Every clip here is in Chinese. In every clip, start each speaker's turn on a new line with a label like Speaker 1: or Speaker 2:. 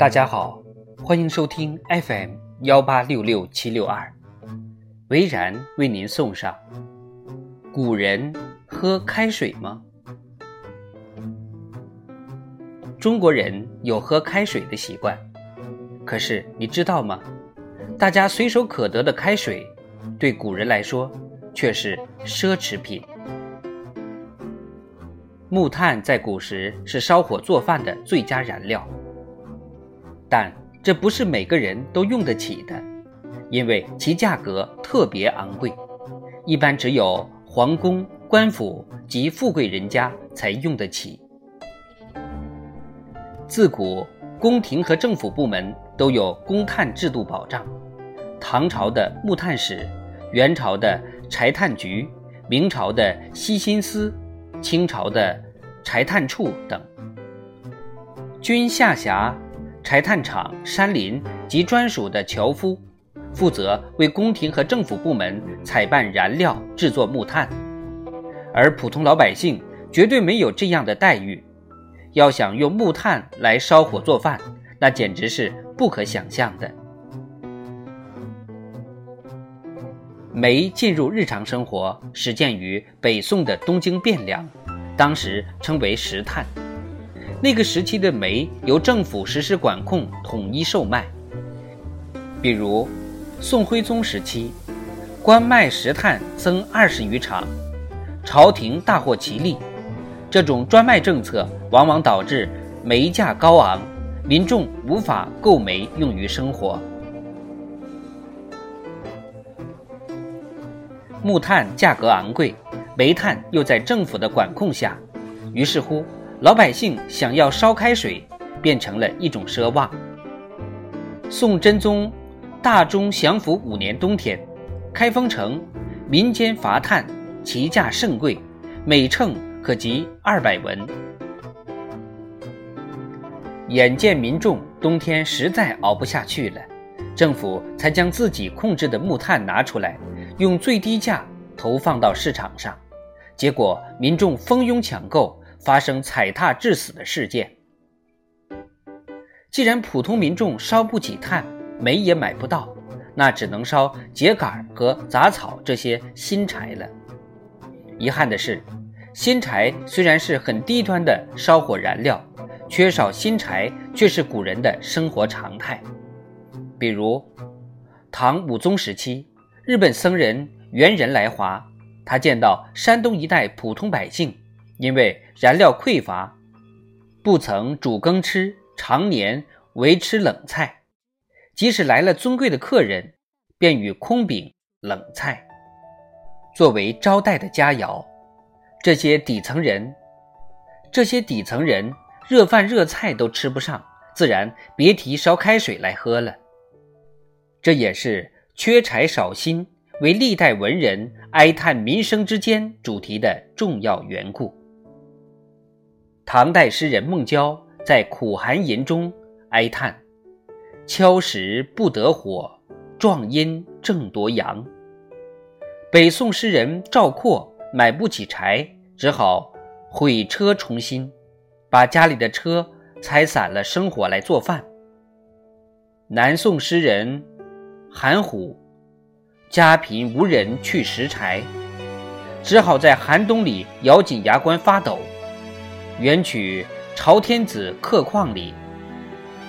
Speaker 1: 大家好，欢迎收听 FM 幺八六六七六二，维然为您送上：古人喝开水吗？中国人有喝开水的习惯，可是你知道吗？大家随手可得的开水，对古人来说却是奢侈品。木炭在古时是烧火做饭的最佳燃料，但这不是每个人都用得起的，因为其价格特别昂贵，一般只有皇宫、官府及富贵人家才用得起。自古，宫廷和政府部门都有公炭制度保障，唐朝的木炭使，元朝的柴炭局，明朝的西辛司。清朝的柴炭处等，均下辖柴炭厂、山林及专属的樵夫，负责为宫廷和政府部门采办燃料、制作木炭，而普通老百姓绝对没有这样的待遇。要想用木炭来烧火做饭，那简直是不可想象的。煤进入日常生活，始建于北宋的东京汴梁，当时称为石炭。那个时期的煤由政府实施管控，统一售卖。比如，宋徽宗时期，官卖石炭增二十余场，朝廷大获其利。这种专卖政策往往导致煤价高昂，民众无法购煤用于生活。木炭价格昂贵，煤炭又在政府的管控下，于是乎，老百姓想要烧开水，变成了一种奢望。宋真宗大中祥符五年冬天，开封城民间伐炭，其价甚贵，每秤可及二百文。眼见民众冬天实在熬不下去了，政府才将自己控制的木炭拿出来。用最低价投放到市场上，结果民众蜂拥抢购，发生踩踏致死的事件。既然普通民众烧不起炭，煤也买不到，那只能烧秸秆和杂草这些新柴了。遗憾的是，新柴虽然是很低端的烧火燃料，缺少新柴却是古人的生活常态。比如，唐武宗时期。日本僧人猿人来华，他见到山东一带普通百姓因为燃料匮乏，不曾煮羹吃，常年唯吃冷菜，即使来了尊贵的客人，便与空饼冷菜作为招待的佳肴。这些底层人，这些底层人热饭热菜都吃不上，自然别提烧开水来喝了。这也是。缺柴少薪为历代文人哀叹民生之间主题的重要缘故。唐代诗人孟郊在《苦寒吟》中哀叹：“敲石不得火，壮阴正夺阳。”北宋诗人赵括买不起柴，只好毁车重新，把家里的车拆散了生火来做饭。南宋诗人。韩虎家贫无人去拾柴，只好在寒冬里咬紧牙关发抖。原曲《朝天子客况》里，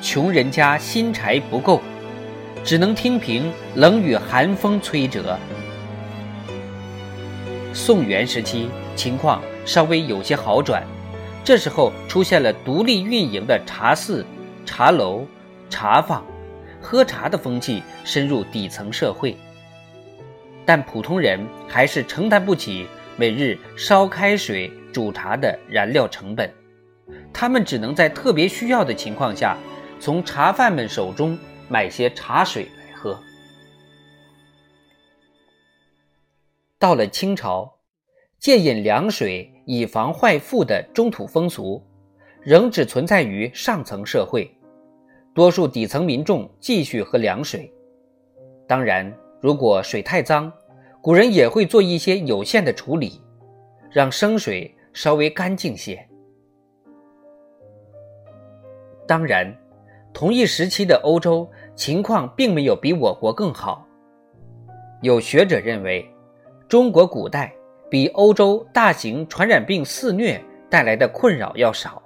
Speaker 1: 穷人家新柴不够，只能听凭冷雨寒风摧折。宋元时期情况稍微有些好转，这时候出现了独立运营的茶肆、茶楼、茶坊。喝茶的风气深入底层社会，但普通人还是承担不起每日烧开水煮茶的燃料成本，他们只能在特别需要的情况下，从茶贩们手中买些茶水来喝。到了清朝，戒饮凉水以防坏腹的中土风俗，仍只存在于上层社会。多数底层民众继续喝凉水，当然，如果水太脏，古人也会做一些有限的处理，让生水稍微干净些。当然，同一时期的欧洲情况并没有比我国更好。有学者认为，中国古代比欧洲大型传染病肆虐带来的困扰要少，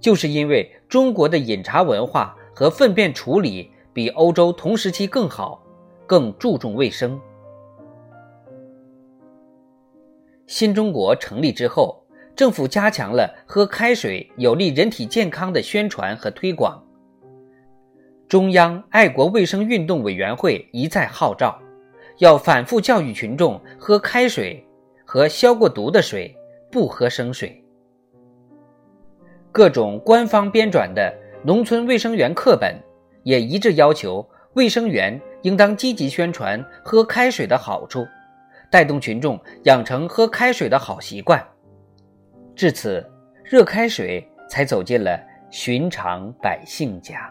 Speaker 1: 就是因为中国的饮茶文化和粪便处理比欧洲同时期更好，更注重卫生。新中国成立之后，政府加强了喝开水有利人体健康的宣传和推广。中央爱国卫生运动委员会一再号召，要反复教育群众喝开水和消过毒的水，不喝生水。各种官方编纂的农村卫生员课本也一致要求，卫生员应当积极宣传喝开水的好处。带动群众养成喝开水的好习惯，至此，热开水才走进了寻常百姓家。